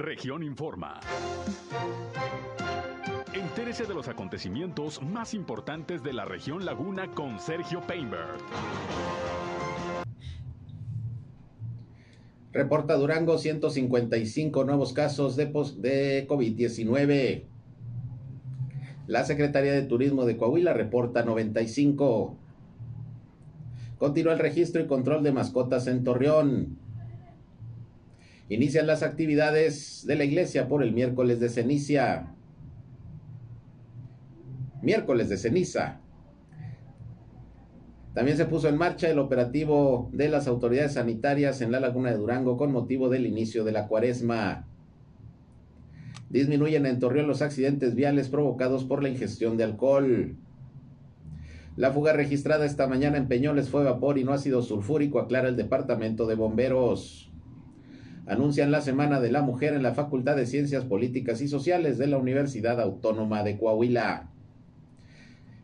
Región Informa. Entérese de los acontecimientos más importantes de la región Laguna con Sergio Painberg. Reporta Durango 155 nuevos casos de, de COVID-19. La Secretaría de Turismo de Coahuila reporta 95. Continúa el registro y control de mascotas en Torreón. Inician las actividades de la iglesia por el miércoles de ceniza. Miércoles de ceniza. También se puso en marcha el operativo de las autoridades sanitarias en la laguna de Durango con motivo del inicio de la cuaresma. Disminuyen en Torreón los accidentes viales provocados por la ingestión de alcohol. La fuga registrada esta mañana en Peñoles fue vapor y no ácido sulfúrico, aclara el Departamento de Bomberos anuncian la Semana de la Mujer en la Facultad de Ciencias Políticas y Sociales de la Universidad Autónoma de Coahuila.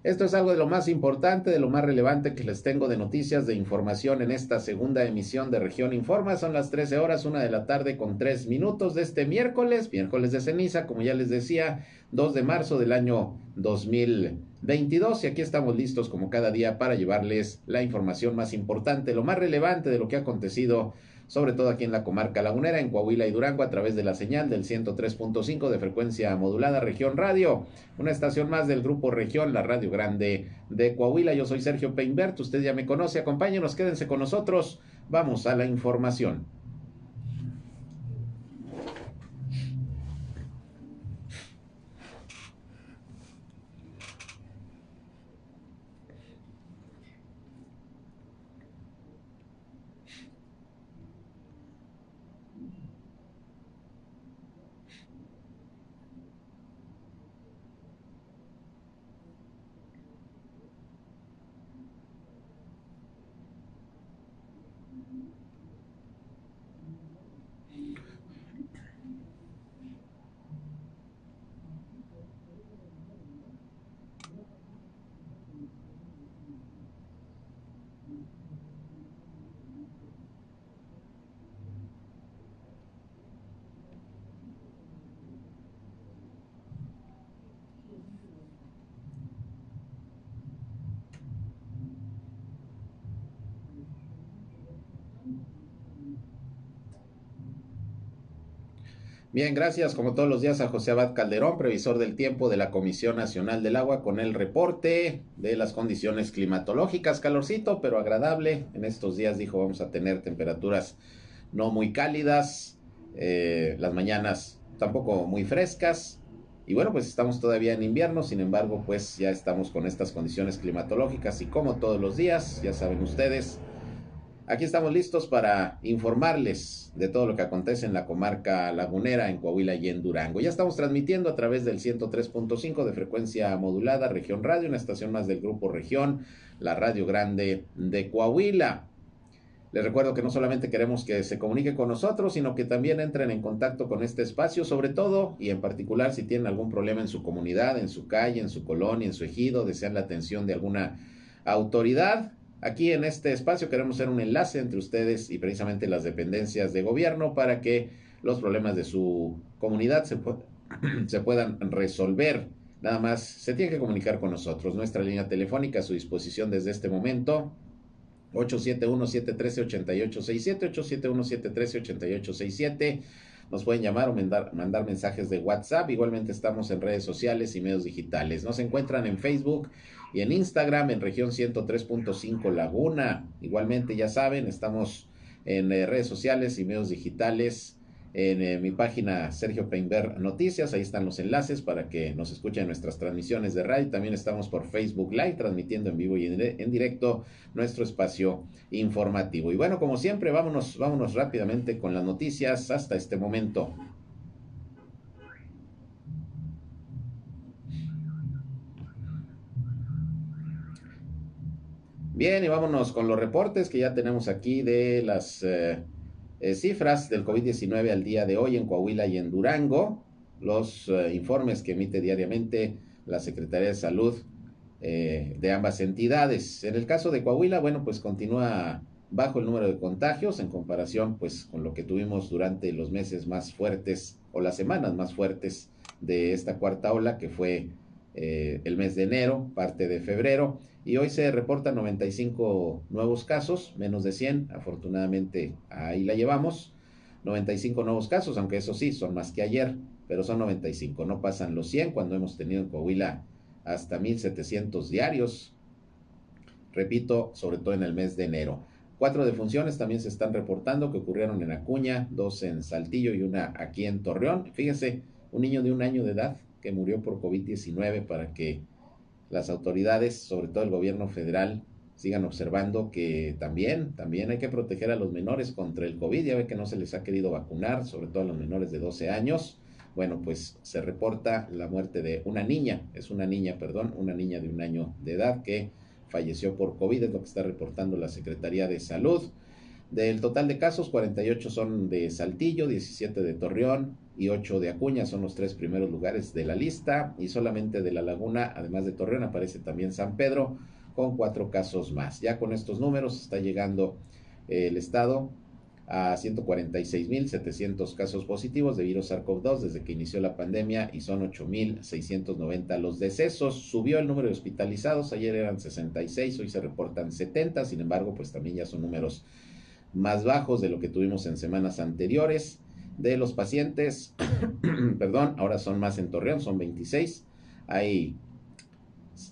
Esto es algo de lo más importante, de lo más relevante que les tengo de noticias, de información en esta segunda emisión de Región Informa. Son las 13 horas, una de la tarde con tres minutos de este miércoles, miércoles de ceniza, como ya les decía, 2 de marzo del año 2022. Y aquí estamos listos como cada día para llevarles la información más importante, lo más relevante de lo que ha acontecido sobre todo aquí en la comarca lagunera, en Coahuila y Durango, a través de la señal del 103.5 de frecuencia modulada Región Radio, una estación más del grupo Región, la Radio Grande de Coahuila. Yo soy Sergio Peinbert, usted ya me conoce, acompáñenos, quédense con nosotros, vamos a la información. Bien, gracias como todos los días a José Abad Calderón, previsor del tiempo de la Comisión Nacional del Agua, con el reporte de las condiciones climatológicas. Calorcito, pero agradable. En estos días dijo vamos a tener temperaturas no muy cálidas, eh, las mañanas tampoco muy frescas. Y bueno, pues estamos todavía en invierno, sin embargo, pues ya estamos con estas condiciones climatológicas y como todos los días, ya saben ustedes, Aquí estamos listos para informarles de todo lo que acontece en la comarca lagunera, en Coahuila y en Durango. Ya estamos transmitiendo a través del 103.5 de frecuencia modulada, Región Radio, una estación más del Grupo Región, la Radio Grande de Coahuila. Les recuerdo que no solamente queremos que se comunique con nosotros, sino que también entren en contacto con este espacio, sobre todo y en particular si tienen algún problema en su comunidad, en su calle, en su colonia, en su ejido, desean la atención de alguna autoridad, Aquí en este espacio queremos ser un enlace entre ustedes y precisamente las dependencias de gobierno para que los problemas de su comunidad se, puedan resolver. Nada más se tiene que comunicar con nosotros. Nuestra línea telefónica a su disposición desde este momento. 871-713-8867, 871-713-8867. Nos pueden llamar o mandar, mandar, mensajes de WhatsApp. Igualmente estamos en redes sociales y medios digitales. Nos encuentran en Facebook y en Instagram en región 103.5 Laguna. Igualmente, ya saben, estamos en eh, redes sociales y medios digitales. En eh, mi página Sergio Peinber Noticias, ahí están los enlaces para que nos escuchen nuestras transmisiones de radio. También estamos por Facebook Live, transmitiendo en vivo y en, directo nuestro espacio informativo. Y bueno, como siempre, vámonos, vámonos rápidamente con las noticias hasta este momento. Bien, y vámonos con los reportes que ya tenemos aquí de las eh, eh, cifras del COVID-19 al día de hoy en Coahuila y en Durango, los eh, informes que emite diariamente la Secretaría de Salud de ambas entidades. En el caso de Coahuila, bueno, pues continúa bajo el número de contagios en comparación pues con lo que tuvimos durante los meses más fuertes o las semanas más fuertes de esta cuarta ola que fue eh, el mes de enero, parte de febrero y hoy se reportan 95 nuevos casos, menos de 100, afortunadamente ahí la llevamos. 95 nuevos casos, aunque eso sí, son más que ayer, pero son 95, no pasan los 100 cuando hemos tenido en Coahuila hasta 1700 diarios. Repito, sobre todo en el mes de enero. Cuatro defunciones también se están reportando que ocurrieron en Acuña, dos en Saltillo y una aquí en Torreón. Fíjese, un niño de un año de edad que murió por COVID-19 para que las autoridades, sobre todo el gobierno federal, sigan observando que también, también hay que proteger a los menores contra el COVID. Ya ve que no se les ha querido vacunar, sobre todo a los menores de 12 años. Bueno, pues se reporta la muerte de una niña, es una niña, perdón, una niña de un año de edad que falleció por COVID, es lo que está reportando la Secretaría de Salud. Del total de casos, 48 son de Saltillo, 17 de Torreón y 8 de Acuña, son los tres primeros lugares de la lista. Y solamente de La Laguna, además de Torreón, aparece también San Pedro con cuatro casos más. Ya con estos números está llegando eh, el estado a 146.700 casos positivos de virus SARS-CoV-2 desde que inició la pandemia y son 8.690 los decesos. Subió el número de hospitalizados, ayer eran 66, hoy se reportan 70, sin embargo, pues también ya son números más bajos de lo que tuvimos en semanas anteriores. De los pacientes, perdón, ahora son más en Torreón, son 26. Hay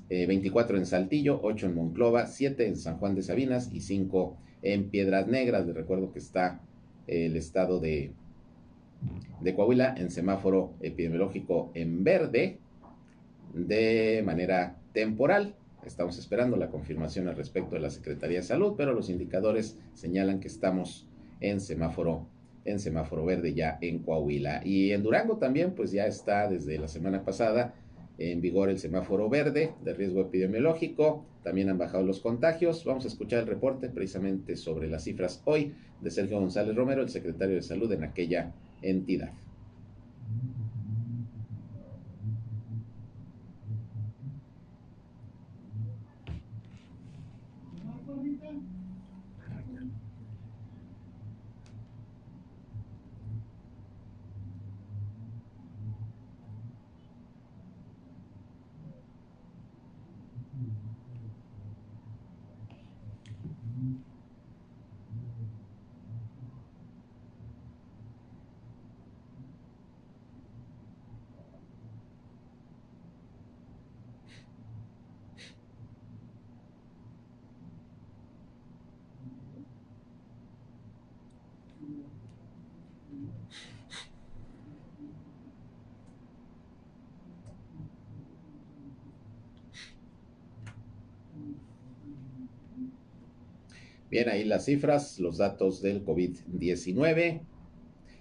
24 eh, en Saltillo, 8 en Monclova, 7 en San Juan de Sabinas y 5 en Piedras Negras. Les recuerdo que está el estado de, de Coahuila en semáforo epidemiológico en verde de manera temporal. Estamos esperando la confirmación al respecto de la Secretaría de Salud, pero los indicadores señalan que estamos en semáforo en semáforo verde ya en Coahuila. Y en Durango también, pues ya está desde la semana pasada en vigor el semáforo verde de riesgo epidemiológico. También han bajado los contagios. Vamos a escuchar el reporte precisamente sobre las cifras hoy de Sergio González Romero, el secretario de Salud en aquella entidad. Bien, ahí las cifras, los datos del COVID-19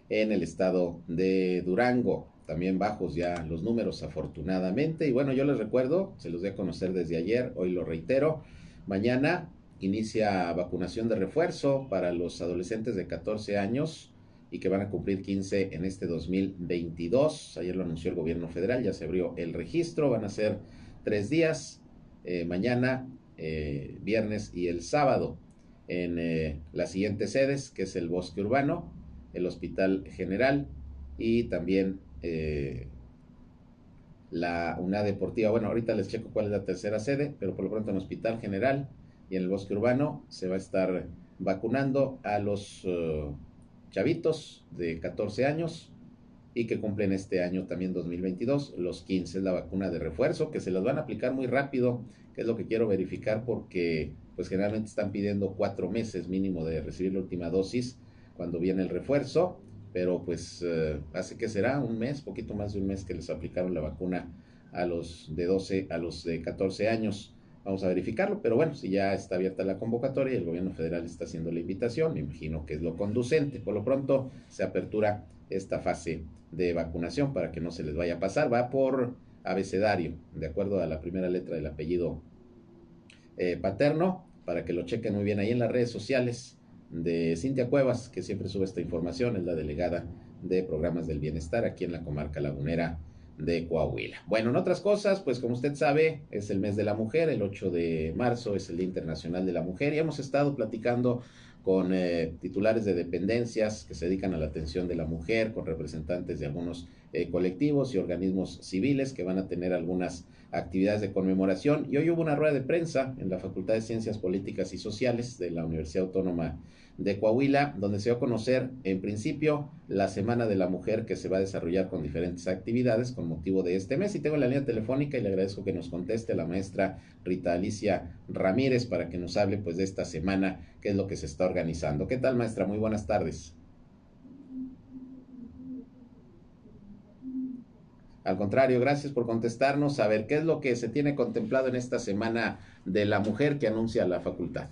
en el estado de Durango. También bajos ya los números, afortunadamente. Y bueno, yo les recuerdo, se los voy a conocer desde ayer, hoy lo reitero. Mañana inicia vacunación de refuerzo para los adolescentes de 14 años y que van a cumplir 15 en este 2022. Ayer lo anunció el gobierno federal, ya se abrió el registro, van a ser tres días, eh, mañana, eh, viernes y el sábado en eh, las siguientes sedes, que es el Bosque Urbano, el Hospital General y también eh, la unidad deportiva. Bueno, ahorita les checo cuál es la tercera sede, pero por lo pronto en el Hospital General y en el Bosque Urbano se va a estar vacunando a los eh, chavitos de 14 años y que cumplen este año también 2022, los 15 es la vacuna de refuerzo, que se las van a aplicar muy rápido, que es lo que quiero verificar porque pues generalmente están pidiendo cuatro meses mínimo de recibir la última dosis cuando viene el refuerzo, pero pues eh, hace que será un mes, poquito más de un mes que les aplicaron la vacuna a los de 12 a los de 14 años. Vamos a verificarlo, pero bueno, si ya está abierta la convocatoria y el gobierno federal está haciendo la invitación, me imagino que es lo conducente. Por lo pronto se apertura esta fase de vacunación para que no se les vaya a pasar. Va por abecedario, de acuerdo a la primera letra del apellido eh, paterno, para que lo chequen muy bien ahí en las redes sociales de Cintia Cuevas, que siempre sube esta información, es la delegada de programas del bienestar aquí en la comarca lagunera de Coahuila. Bueno, en otras cosas, pues como usted sabe, es el mes de la mujer, el 8 de marzo es el Día Internacional de la Mujer y hemos estado platicando con eh, titulares de dependencias que se dedican a la atención de la mujer, con representantes de algunos eh, colectivos y organismos civiles que van a tener algunas actividades de conmemoración. Y hoy hubo una rueda de prensa en la Facultad de Ciencias Políticas y Sociales de la Universidad Autónoma de Coahuila, donde se va a conocer en principio la Semana de la Mujer que se va a desarrollar con diferentes actividades con motivo de este mes. Y tengo la línea telefónica y le agradezco que nos conteste la maestra Rita Alicia Ramírez para que nos hable pues de esta semana, qué es lo que se está organizando. ¿Qué tal maestra? Muy buenas tardes. Al contrario, gracias por contestarnos. A ver, ¿qué es lo que se tiene contemplado en esta Semana de la Mujer que anuncia la facultad?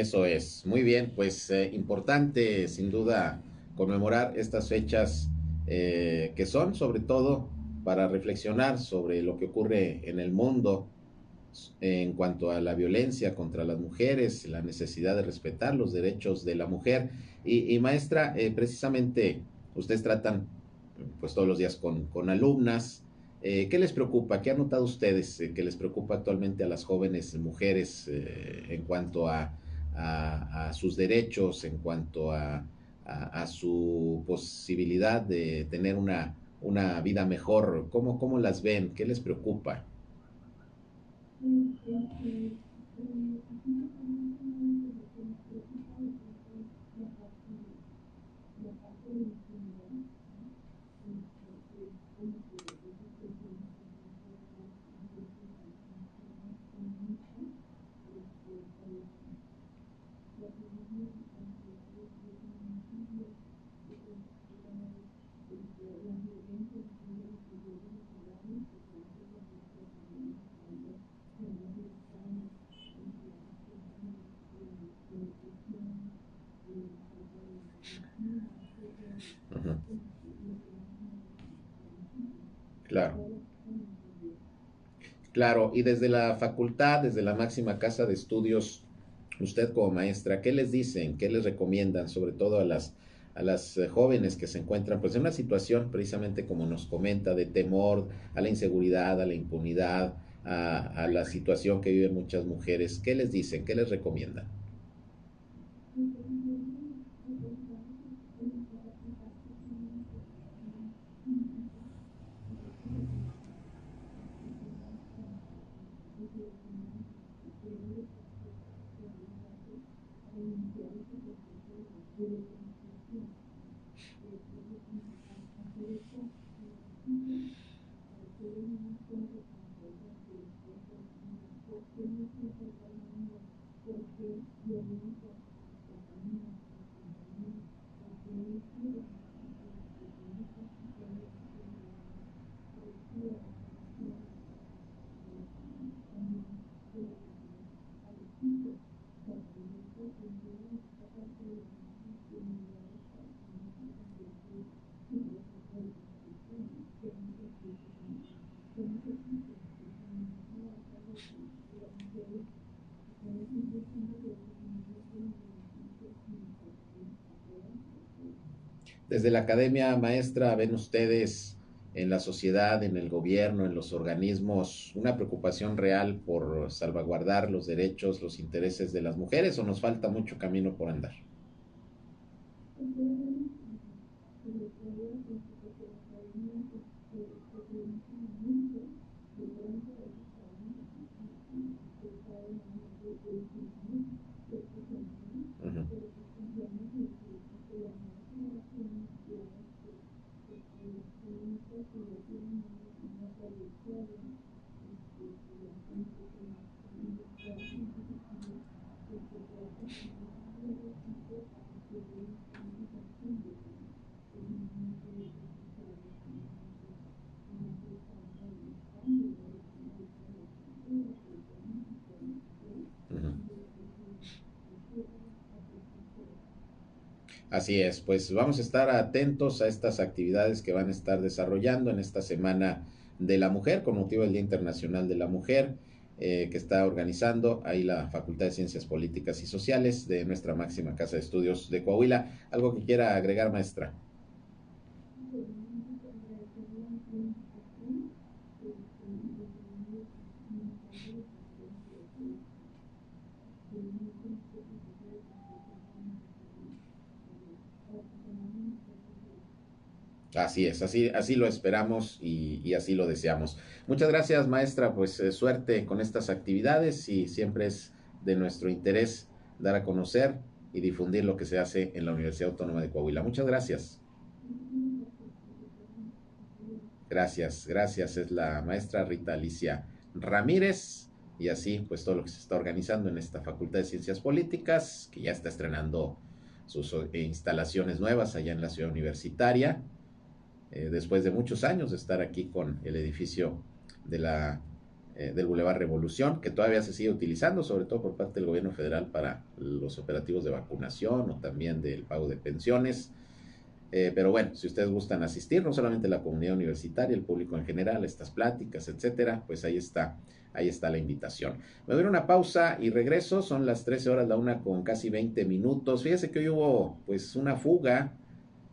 Eso es, muy bien, pues eh, importante sin duda conmemorar estas fechas eh, que son sobre todo para reflexionar sobre lo que ocurre en el mundo en cuanto a la violencia contra las mujeres, la necesidad de respetar los derechos de la mujer. Y, maestra, eh, precisamente ustedes tratan pues todos los días con, con alumnas. ¿Qué les preocupa? ¿Qué han notado ustedes que les preocupa actualmente a las jóvenes mujeres en cuanto a a, sus derechos, en cuanto a, su posibilidad de tener una, una vida mejor? ¿Cómo, ¿Cómo las ven? ¿Qué les preocupa? Claro, y desde la facultad, desde la máxima casa de estudios, usted como maestra, ¿qué les dicen? ¿Qué les recomiendan? Sobre todo a las, a las eh, jóvenes que se encuentran pues en una situación precisamente como nos comenta de temor a la inseguridad, a la impunidad, a, a la situación que viven muchas mujeres. ¿Qué les dicen? ¿Qué les recomiendan? Desde la academia maestra ven ustedes en la sociedad, en el gobierno, en los organismos, una preocupación real por salvaguardar los derechos, los intereses de las mujeres o nos falta mucho camino por andar? Así es, pues vamos a estar atentos a estas actividades que van a estar desarrollando en esta Semana de la Mujer con motivo del Día Internacional de la Mujer eh, que está organizando ahí la Facultad de Ciencias Políticas y Sociales de nuestra máxima casa de estudios de Coahuila. ¿Algo que quiera agregar, maestra? Así es, así, así lo esperamos y, así lo deseamos. Muchas gracias, maestra. Pues eh, suerte con estas actividades y siempre es de nuestro interés dar a conocer y difundir lo que se hace en la Universidad Autónoma de Coahuila. Muchas gracias. Gracias, gracias. Es la maestra Rita Alicia Ramírez. Y así, pues todo lo que se está organizando en esta Facultad de Ciencias Políticas, que ya está estrenando sus eh, instalaciones nuevas allá en la ciudad universitaria. Eh, después de muchos años de estar aquí con el edificio de la, eh, del Boulevard Revolución, que todavía se sigue utilizando, sobre todo por parte del gobierno federal para los operativos de vacunación o también del pago de pensiones. Eh, pero bueno, si ustedes gustan asistir, no solamente la comunidad universitaria, el público en general, estas pláticas, etcétera, pues ahí está, ahí está la invitación. Me doy una pausa y regreso, son las 13 horas, la una con casi 20 minutos. Fíjese que hoy hubo pues una fuga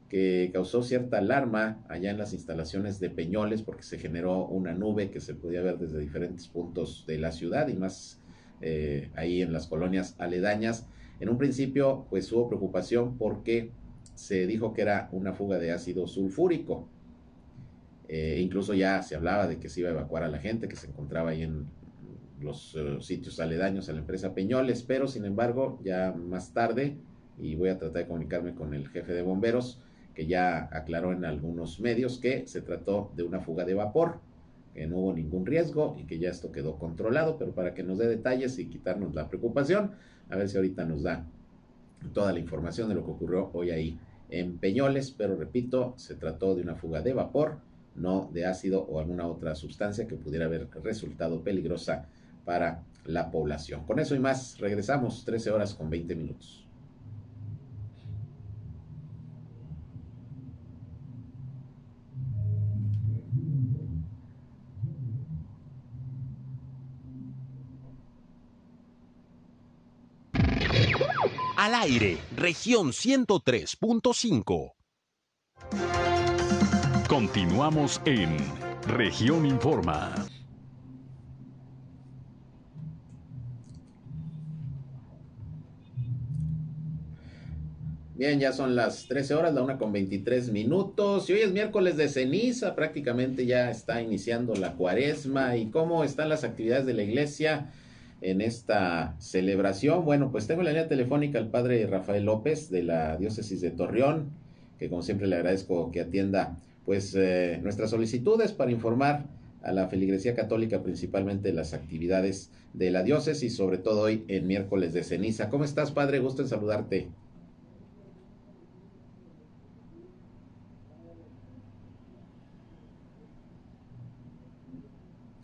que causó cierta alarma allá en las instalaciones de Peñoles porque se generó una nube que se podía ver desde diferentes puntos de la ciudad y más eh, ahí en las colonias aledañas. En un principio pues hubo preocupación porque se dijo que era una fuga de ácido sulfúrico. Eh, incluso ya se hablaba de que se iba a evacuar a la gente que se encontraba ahí en los eh, sitios aledaños a la empresa Peñoles, pero sin embargo ya más tarde, y voy a tratar de comunicarme con el jefe de bomberos, que ya aclaró en algunos medios que se trató de una fuga de vapor, que no hubo ningún riesgo y que ya esto quedó controlado, pero para que nos dé detalles y quitarnos la preocupación, a ver si ahorita nos da toda la información de lo que ocurrió hoy ahí en Peñoles, pero repito, se trató de una fuga de vapor, no de ácido o alguna otra sustancia que pudiera haber resultado peligrosa para la población. Con eso y más, regresamos 13 horas con 20 minutos. Al aire, región 103.5. Continuamos en región Informa. Bien, ya son las 13 horas, la una con 23 minutos. Y hoy es miércoles de ceniza, prácticamente ya está iniciando la cuaresma. ¿Y cómo están las actividades de la iglesia? En esta celebración. Bueno, pues tengo la línea telefónica al padre Rafael López de la diócesis de Torreón, que como siempre le agradezco que atienda pues eh, nuestras solicitudes para informar a la feligresía católica principalmente las actividades de la diócesis, sobre todo hoy en miércoles de ceniza. ¿Cómo estás, padre? Gusto en saludarte.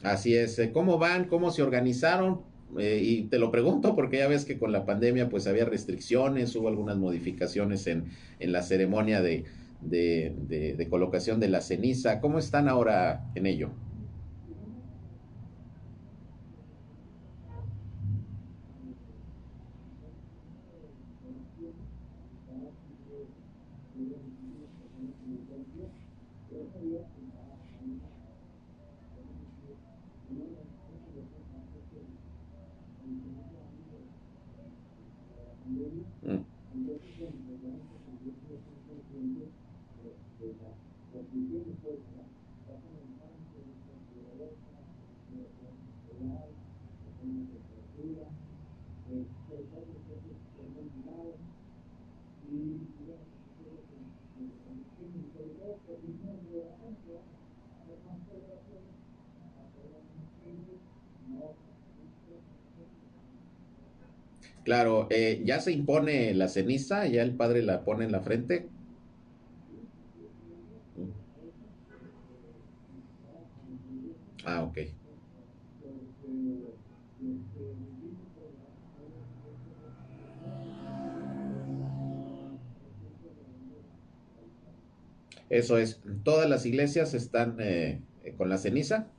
Así es, ¿cómo van? ¿Cómo se organizaron? Eh, y te lo pregunto porque ya ves que con la pandemia pues había restricciones, hubo algunas modificaciones en, en la ceremonia de, de, de, colocación de la ceniza. ¿Cómo están ahora en ello? Claro, eh, ya se impone la ceniza, ya el padre la pone en la frente. Ah, ok. Eso es, todas las iglesias están eh, con la ceniza.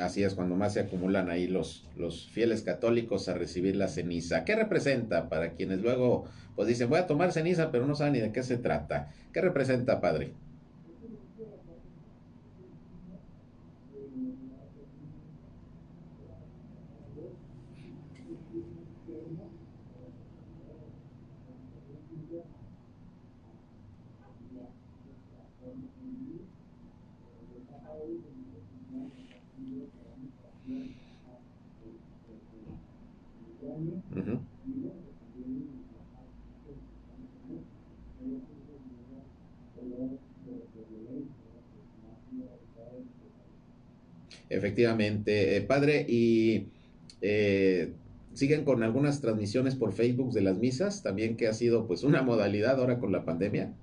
Así es, cuando más se acumulan ahí los, los fieles católicos a recibir la ceniza. ¿Qué representa para quienes luego pues dicen voy a tomar ceniza pero no saben ni de qué se trata? ¿Qué representa, Padre? Efectivamente, eh, padre, y eh, siguen con algunas transmisiones por Facebook de las misas, también que ha sido pues una modalidad ahora con la pandemia.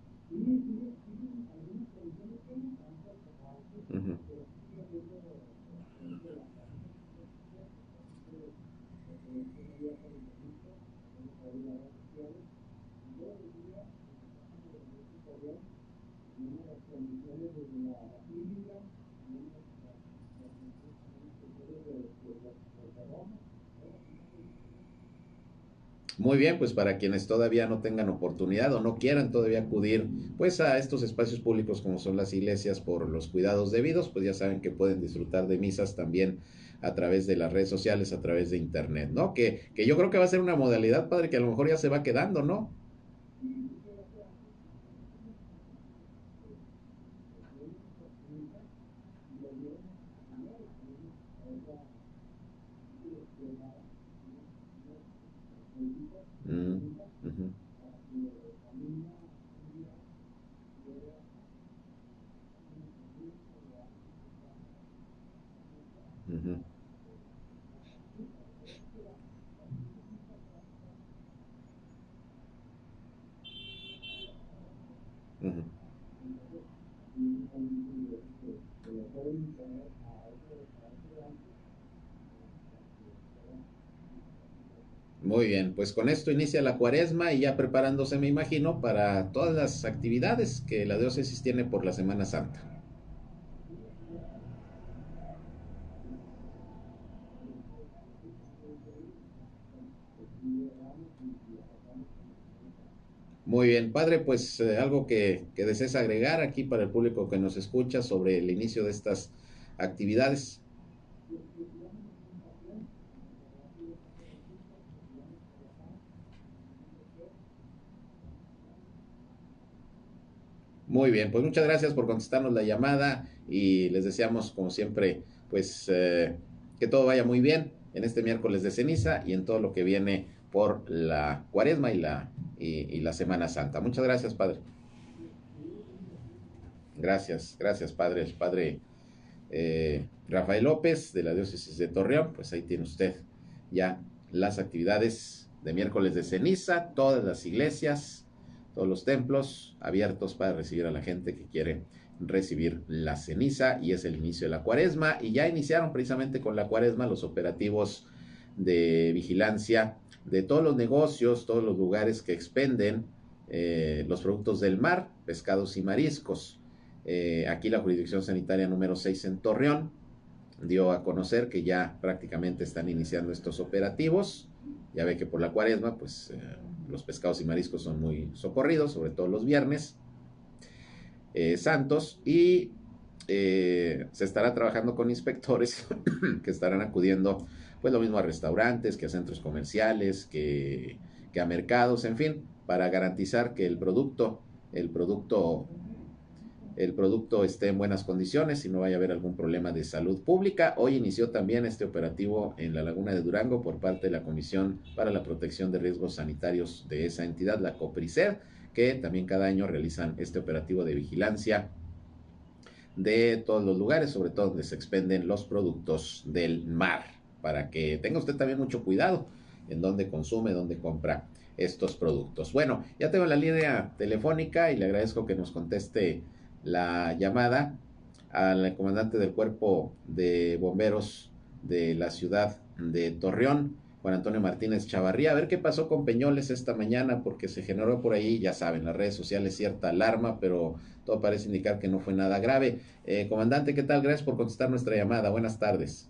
Bien, pues para quienes todavía no tengan oportunidad o no quieran todavía acudir pues a estos espacios públicos como son las iglesias por los cuidados debidos, pues ya saben que pueden disfrutar de misas también a través de las redes sociales, a través de internet, ¿no? Que, que yo creo que va a ser una modalidad, padre, que a lo mejor ya se va quedando, ¿no? Muy bien, pues con esto inicia la cuaresma y ya preparándose, me imagino, para todas las actividades que la diócesis tiene por la Semana Santa. Muy bien, padre, pues eh, algo que, que desees agregar aquí para el público que nos escucha sobre el inicio de estas actividades. Muy bien, pues muchas gracias por contestarnos la llamada y les deseamos, como siempre, pues eh, que todo vaya muy bien en este miércoles de ceniza y en todo lo que viene por la cuaresma y la, y, la Semana Santa. Muchas gracias, Padre. Gracias, gracias, Padre. Padre eh, Rafael López de la Diócesis de Torreón, pues ahí tiene usted ya las actividades de miércoles de ceniza, todas las iglesias todos los templos abiertos para recibir a la gente que quiere recibir la ceniza y es el inicio de la cuaresma y ya iniciaron precisamente con la cuaresma los operativos de vigilancia de todos los negocios, todos los lugares que expenden eh, los productos del mar, pescados y mariscos. Eh, aquí la jurisdicción sanitaria número 6 en Torreón dio a conocer que ya prácticamente están iniciando estos operativos. Ya ve que por la cuaresma, pues eh, los pescados y mariscos son muy socorridos, sobre todo los viernes eh, santos, y eh, se estará trabajando con inspectores que estarán acudiendo, pues lo mismo a restaurantes, que a centros comerciales, que, que a mercados, en fin, para garantizar que el producto, el producto el producto esté en buenas condiciones y no vaya a haber algún problema de salud pública. Hoy inició también este operativo en la Laguna de Durango por parte de la Comisión para la Protección de Riesgos Sanitarios de esa entidad, la COPRICER, que también cada año realizan este operativo de vigilancia de todos los lugares, sobre todo donde se expenden los productos del mar, para que tenga usted también mucho cuidado en dónde consume, dónde compra estos productos. Bueno, ya tengo la línea telefónica y le agradezco que nos conteste la llamada al comandante del cuerpo de bomberos de la ciudad de Torreón, Juan Antonio Martínez Chavarría, a ver qué pasó con Peñoles esta mañana, porque se generó por ahí, ya saben, las redes sociales cierta alarma, pero todo parece indicar que no fue nada grave. Eh, comandante, ¿qué tal? Gracias por contestar nuestra llamada. Buenas tardes.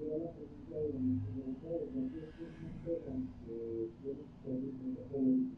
Thank you.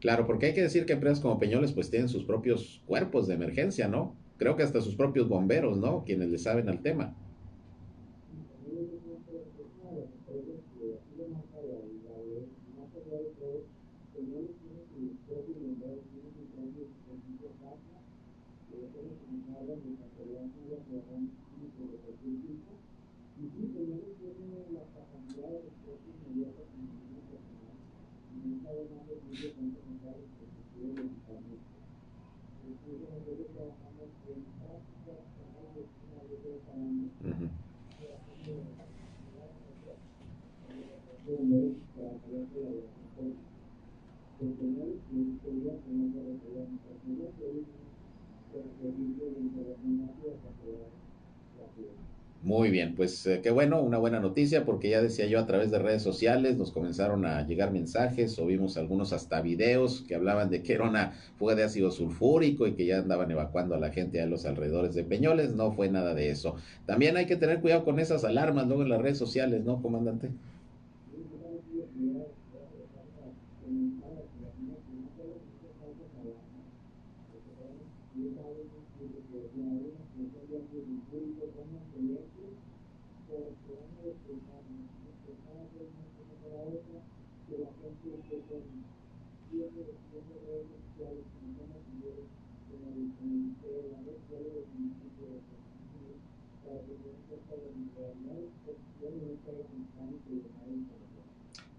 Claro, porque hay que decir que empresas como Peñoles pues tienen sus propios cuerpos de emergencia, ¿no? Creo que hasta sus propios bomberos, ¿no? Quienes le saben al tema. Muy bien, pues eh, qué bueno, una buena noticia porque ya decía yo a través de redes sociales nos comenzaron a llegar mensajes o vimos algunos hasta videos que hablaban de que era fuga de ácido sulfúrico y que ya andaban evacuando a la gente a los alrededores de Peñoles, no fue nada de eso. También hay que tener cuidado con esas alarmas luego en las redes sociales, ¿no, comandante?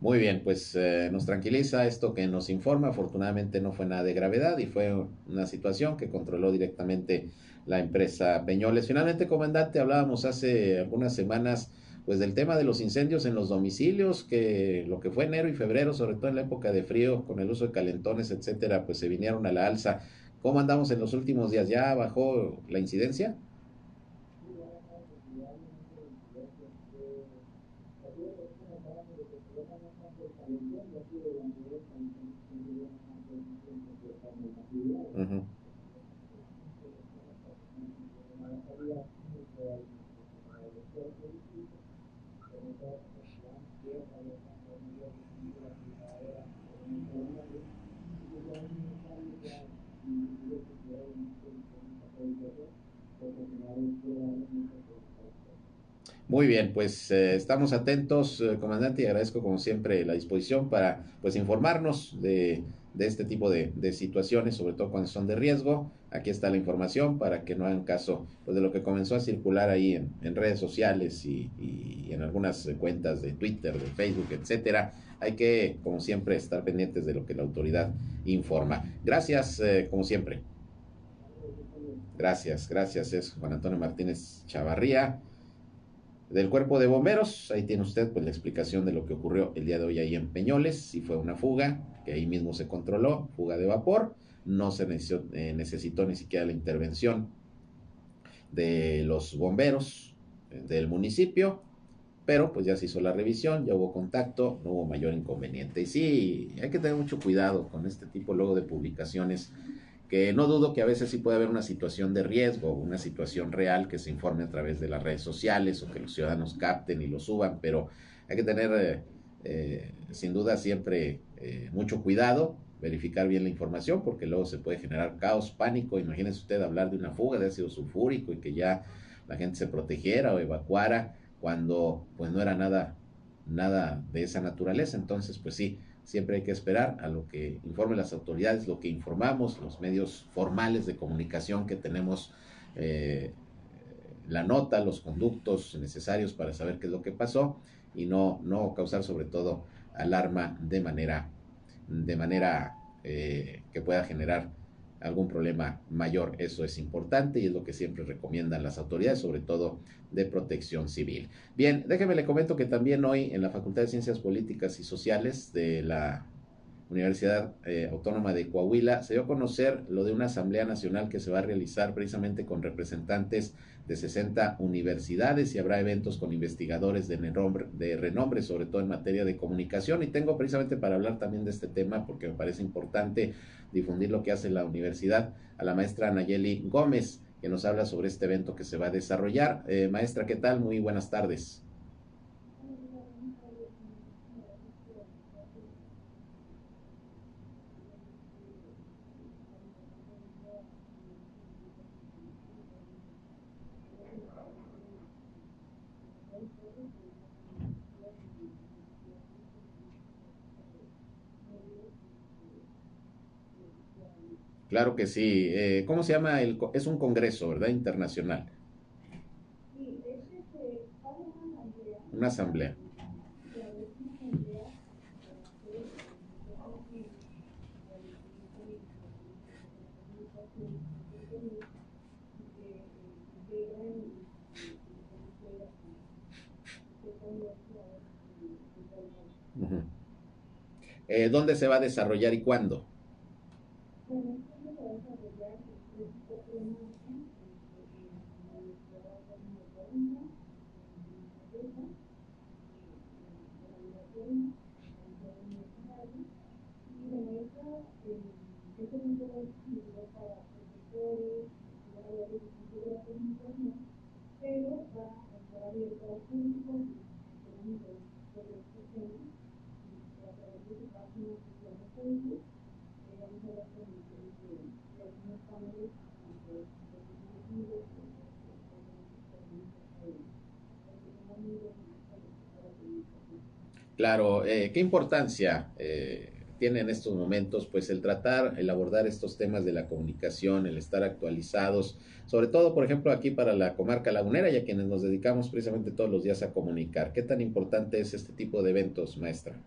Muy bien, pues eh, nos tranquiliza esto que nos informa. Afortunadamente no fue nada de gravedad y fue una situación que controló directamente la empresa Peñoles. Finalmente, comandante, hablábamos hace algunas semanas pues del tema de los incendios en los domicilios, que lo que fue enero y febrero, sobre todo en la época de frío, con el uso de calentones, etcétera, pues se vinieron a la alza. ¿Cómo andamos en los últimos días? ¿Ya bajó la incidencia? mmhmm. Muy bien, pues eh, estamos atentos, eh, comandante, y agradezco como siempre la disposición para pues informarnos de, este tipo de, situaciones, sobre todo cuando son de riesgo. Aquí está la información para que no hagan caso pues, de lo que comenzó a circular ahí en, redes sociales y, en algunas cuentas de Twitter, de Facebook, etcétera. Hay que, como siempre, estar pendientes de lo que la autoridad informa. Gracias, eh, como siempre. Gracias, gracias. Es Juan Antonio Martínez Chavarría del cuerpo de bomberos. Ahí tiene usted pues la explicación de lo que ocurrió el día de hoy ahí en Peñoles. Si fue una fuga, que ahí mismo se controló, fuga de vapor. No se necesitó, eh, necesitó ni siquiera la intervención de los bomberos eh, del municipio. Pero pues ya se hizo la revisión, ya hubo contacto, no hubo mayor inconveniente. Y sí, hay que tener mucho cuidado con este tipo luego de publicaciones que no dudo que a veces sí puede haber una situación de riesgo, una situación real que se informe a través de las redes sociales o que los ciudadanos capten y lo suban, pero hay que tener eh, eh, sin duda siempre eh, mucho cuidado, verificar bien la información, porque luego se puede generar caos, pánico. Imagínese usted hablar de una fuga de ácido sulfúrico y que ya la gente se protegiera o evacuara cuando pues no era nada, nada de esa naturaleza. Entonces, pues sí, Siempre hay que esperar a lo que informen las autoridades, lo que informamos, los medios formales de comunicación que tenemos, eh, la nota, los conductos necesarios para saber qué es lo que pasó y no, no causar sobre todo alarma de manera, de manera eh, que pueda generar algún problema mayor. Eso es importante y es lo que siempre recomiendan las autoridades, sobre todo de protección civil. Bien, déjeme le comento que también hoy en la Facultad de Ciencias Políticas y Sociales de la Universidad eh, Autónoma de Coahuila se dio a conocer lo de una Asamblea Nacional que se va a realizar precisamente con representantes de 60 universidades y habrá eventos con investigadores de renombre, de renombre, sobre todo en materia de comunicación. Y tengo precisamente para hablar también de este tema, porque me parece importante difundir lo que hace la universidad, a la maestra Nayeli Gómez, que nos habla sobre este evento que se va a desarrollar. Eh, maestra, ¿qué tal? Muy buenas tardes. Claro que sí. Eh, ¿Cómo se llama? El, es un congreso, ¿verdad? Internacional. Una asamblea. Eh, ¿Dónde se va a desarrollar y cuándo? Claro, eh, ¿qué importancia eh, tiene en estos momentos pues el tratar, el abordar estos temas de la comunicación, el estar actualizados, sobre todo, por ejemplo, aquí para la comarca lagunera y a quienes nos dedicamos precisamente todos los días a comunicar? ¿Qué tan importante es este tipo de eventos, maestra?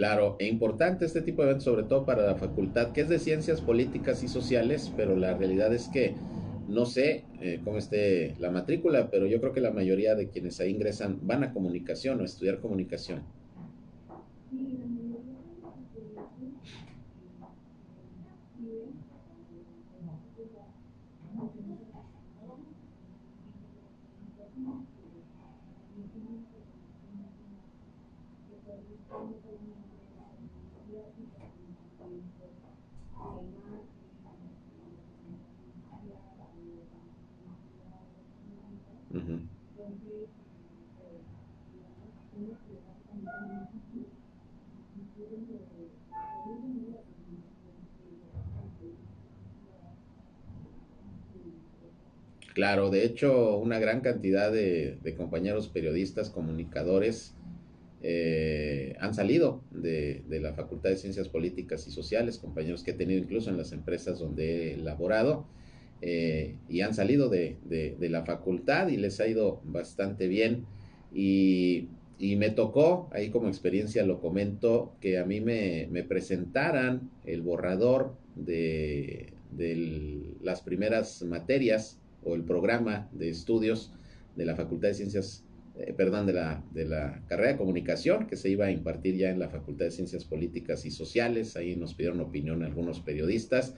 Claro, e importante este tipo de eventos, sobre todo para la facultad, que es de ciencias políticas y sociales, pero la realidad es que no sé eh, cómo esté la matrícula, pero yo creo que la mayoría de quienes ahí ingresan van a comunicación o estudiar comunicación. Claro, de hecho, una gran cantidad de, compañeros periodistas, comunicadores, eh, han salido de, la Facultad de Ciencias Políticas y Sociales, compañeros que he tenido incluso en las empresas donde he laborado, eh, y han salido de, la facultad y les ha ido bastante bien. Y, me tocó, ahí como experiencia lo comento, que a mí me, presentaran el borrador de las primeras materias o el programa de estudios de la Facultad de Ciencias, eh, perdón, de la, de la carrera de comunicación que se iba a impartir ya en la Facultad de Ciencias Políticas y Sociales. Ahí nos pidieron opinión algunos periodistas.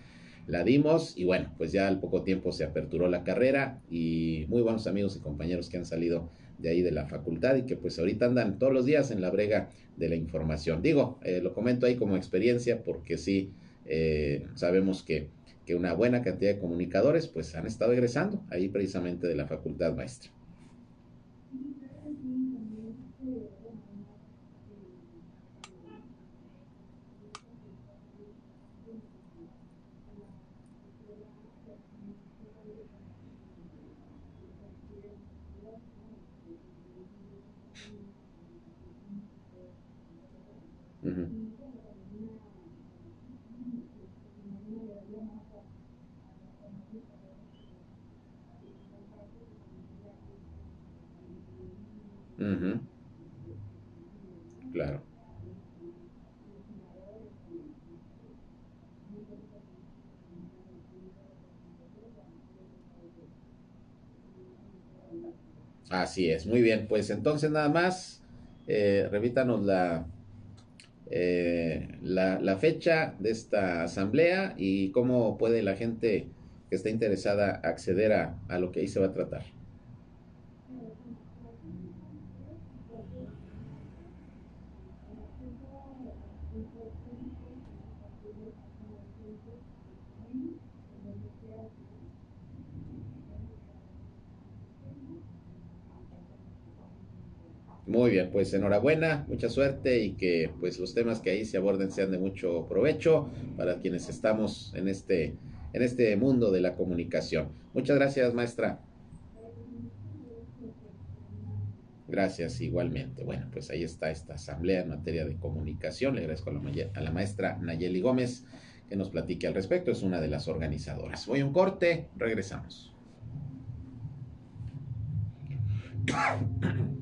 La dimos y bueno, pues ya al poco tiempo se aperturó la carrera y muy buenos amigos y compañeros que han salido de ahí de la facultad y que pues ahorita andan todos los días en la brega de la información. Digo, eh, lo comento ahí como experiencia porque sí eh, sabemos que que una buena cantidad de comunicadores pues han estado egresando ahí precisamente de la facultad maestra. Claro. Así es, muy bien. Pues entonces nada más, eh, revítanos la, eh, la, la, fecha de esta asamblea y cómo puede la gente que está interesada acceder a, a lo que ahí se va a tratar. Muy bien, pues enhorabuena, mucha suerte y que pues los temas que ahí se aborden sean de mucho provecho para quienes estamos en este, en este mundo de la comunicación. Muchas gracias, maestra. Gracias igualmente. Bueno, pues ahí está esta asamblea en materia de comunicación. Le agradezco a la, a la maestra Nayeli Gómez que nos platique al respecto. Es una de las organizadoras. Voy a un corte, regresamos.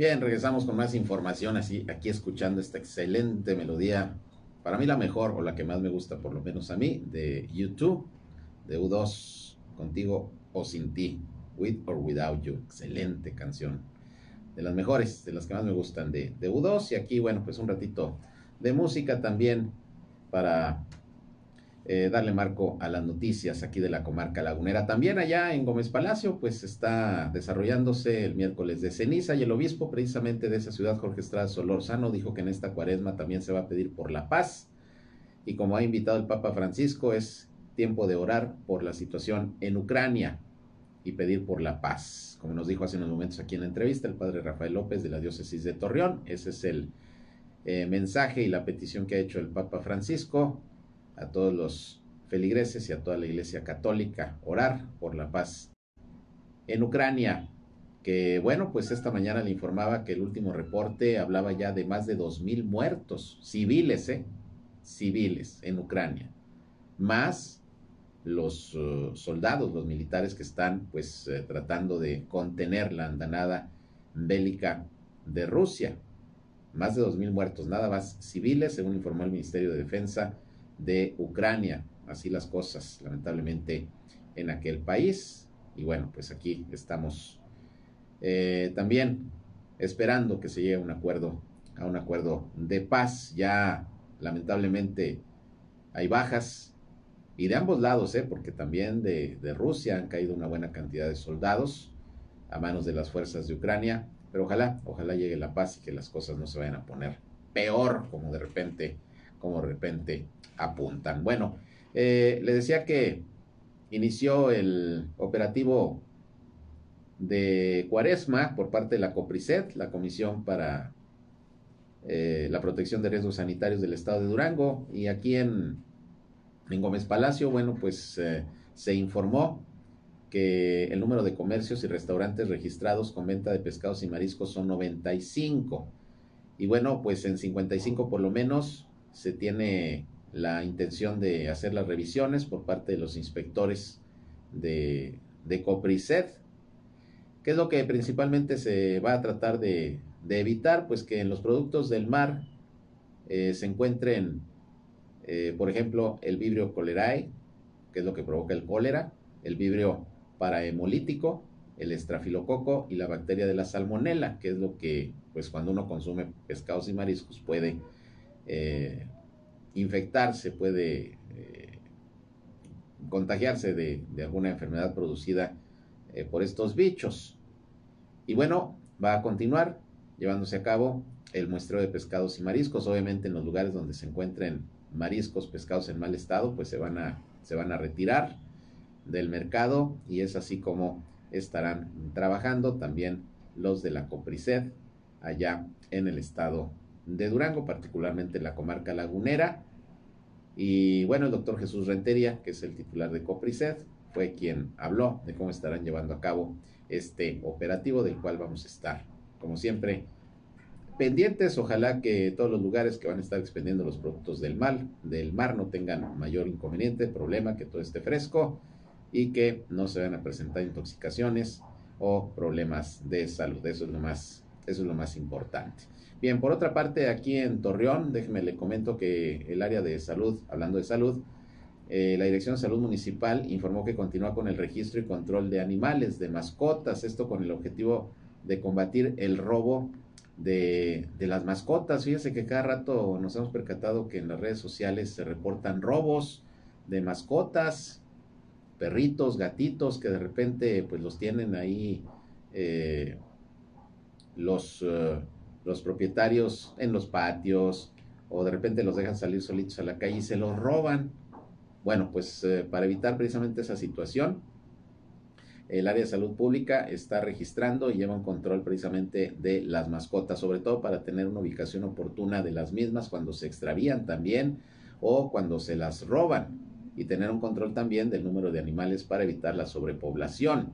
Bien, regresamos con más información, así aquí escuchando esta excelente melodía, para mí la mejor o la que más me gusta, por lo menos a mí, de YouTube, de U2, contigo o sin ti, With or Without You, excelente canción, de las mejores, de las que más me gustan de, de U2, y aquí, bueno, pues un ratito de música también para eh, darle marco a las noticias aquí de la comarca lagunera. También allá en Gómez Palacio, pues está desarrollándose el miércoles de ceniza y el obispo precisamente de esa ciudad, Jorge Estrada Solorzano, dijo que en esta cuaresma también se va a pedir por la paz. Y como ha invitado el Papa Francisco, es tiempo de orar por la situación en Ucrania y pedir por la paz. Como nos dijo hace unos momentos aquí en la entrevista el padre Rafael López de la diócesis de Torreón, ese es el eh, mensaje y la petición que ha hecho el Papa Francisco a todos los feligreses y a toda la Iglesia Católica, orar por la paz. En Ucrania, que bueno, pues esta mañana le informaba que el último reporte hablaba ya de más de dos mil muertos, civiles, ¿eh? Civiles en Ucrania, más los uh, soldados, los militares que están pues eh, tratando de contener la andanada bélica de Rusia. Más de dos mil muertos, nada más civiles, según informó el Ministerio de Defensa de Ucrania. Así las cosas, lamentablemente, en aquel país. Y bueno, pues aquí estamos eh, también esperando que se llegue a un acuerdo, a un acuerdo de paz. Ya lamentablemente hay bajas y de ambos lados, ¿eh? porque también de, de Rusia han caído una buena cantidad de soldados a manos de las fuerzas de Ucrania. Pero ojalá, ojalá llegue la paz y que las cosas no se vayan a poner peor como de repente, como de repente apuntan. Bueno, eh, le decía que inició el operativo de Cuaresma por parte de la COPRISET, la Comisión para eh, la Protección de Riesgos Sanitarios del Estado de Durango, y aquí en, en Gómez Palacio, bueno, pues eh, se informó que el número de comercios y restaurantes registrados con venta de pescados y mariscos son 95. Y bueno, pues en 55 por lo menos se tiene la intención de hacer las revisiones por parte de los inspectores de, de COPRISET. ¿Qué es lo que principalmente se va a tratar de, evitar? Pues que en los productos del mar eh, se encuentren, eh, por ejemplo, el vibrio cholerae, que es lo que provoca el cólera, el vibrio parahemolítico, el estrafilococo y la bacteria de la salmonela, que es lo que, pues cuando uno consume pescados y mariscos puede eh, infectarse, puede eh, contagiarse de, alguna enfermedad producida eh, por estos bichos. Y bueno, va a continuar llevándose a cabo el muestreo de pescados y mariscos. Obviamente en los lugares donde se encuentren mariscos, pescados en mal estado, pues se van a, se van a retirar del mercado y es así como estarán trabajando también los de la Copriced allá en el estado de Durango, particularmente en la comarca lagunera. Y bueno, el doctor Jesús Rentería, que es el titular de Copriced, fue quien habló de cómo estarán llevando a cabo este operativo del cual vamos a estar, como siempre, pendientes. Ojalá que todos los lugares que van a estar expendiendo los productos del mal, del mar, no tengan mayor inconveniente, problema, que todo esté fresco y que no se van a presentar intoxicaciones o problemas de salud. Eso es lo más, eso es lo más importante. Bien, por otra parte, aquí en Torreón, déjeme le comento que el área de salud, hablando de salud, eh, la Dirección de Salud Municipal informó que continúa con el registro y control de animales, de mascotas, esto con el objetivo de combatir el robo de, de, las mascotas. Fíjese que cada rato nos hemos percatado que en las redes sociales se reportan robos de mascotas, perritos, gatitos, que de repente pues los tienen ahí eh, los... Eh, los propietarios en los patios o de repente los dejan salir solitos a la calle y se los roban. Bueno, pues eh, para evitar precisamente esa situación, el área de salud pública está registrando y lleva un control precisamente de las mascotas, sobre todo para tener una ubicación oportuna de las mismas cuando se extravían también o cuando se las roban y tener un control también del número de animales para evitar la sobrepoblación.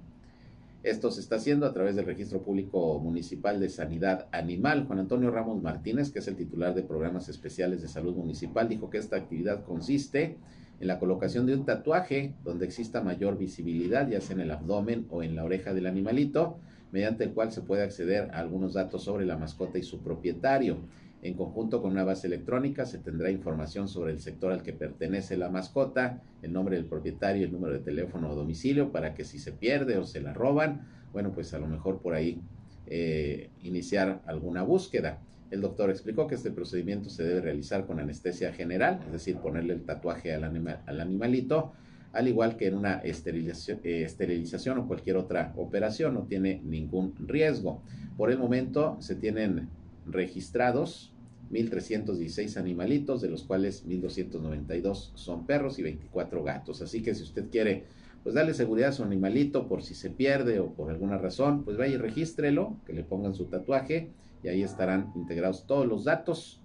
Esto se está haciendo a través del Registro Público Municipal de Sanidad Animal. Juan Antonio Ramos Martínez, que es el titular de programas especiales de salud municipal, dijo que esta actividad consiste en la colocación de un tatuaje donde exista mayor visibilidad, ya sea en el abdomen o en la oreja del animalito, mediante el cual se puede acceder a algunos datos sobre la mascota y su propietario. En conjunto con una base electrónica se tendrá información sobre el sector al que pertenece la mascota, el nombre del propietario, el número de teléfono o domicilio para que si se pierde o se la roban, bueno, pues a lo mejor por ahí eh, iniciar alguna búsqueda. El doctor explicó que este procedimiento se debe realizar con anestesia general, es decir, ponerle el tatuaje al, al animalito, al igual que en una esterilización, eh, esterilización o cualquier otra operación, no tiene ningún riesgo. Por el momento se tienen registrados 1.316 animalitos, de los cuales 1.292 son perros y 24 gatos. Así que si usted quiere, pues darle seguridad a su animalito por si se pierde o por alguna razón, pues vaya y regístrelo, que le pongan su tatuaje y ahí estarán integrados todos los datos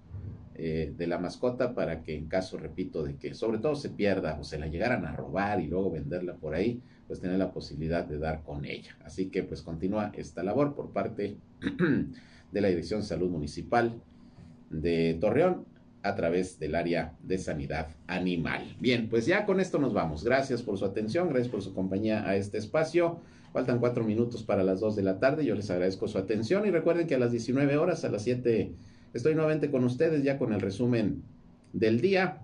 eh, de la mascota para que en caso, repito, de que sobre todo se pierda o se la llegaran a robar y luego venderla por ahí, pues tener la posibilidad de dar con ella. Así que pues continúa esta labor por parte de la Dirección de Salud Municipal de Torreón a través del área de sanidad animal. Bien, pues ya con esto nos vamos. Gracias por su atención, gracias por su compañía a este espacio. Faltan cuatro minutos para las dos de la tarde. Yo les agradezco su atención y recuerden que a las 19 horas, a las 7, estoy nuevamente con ustedes ya con el resumen del día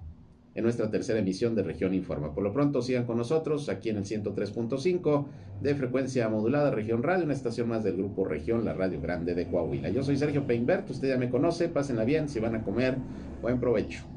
en nuestra tercera emisión de Región Informa. Por lo pronto sigan con nosotros aquí en el 103.5 de frecuencia modulada Región Radio, una estación más del grupo Región, la Radio Grande de Coahuila. Yo soy Sergio Peinbert, usted ya me conoce, pásenla bien, si van a comer, buen provecho.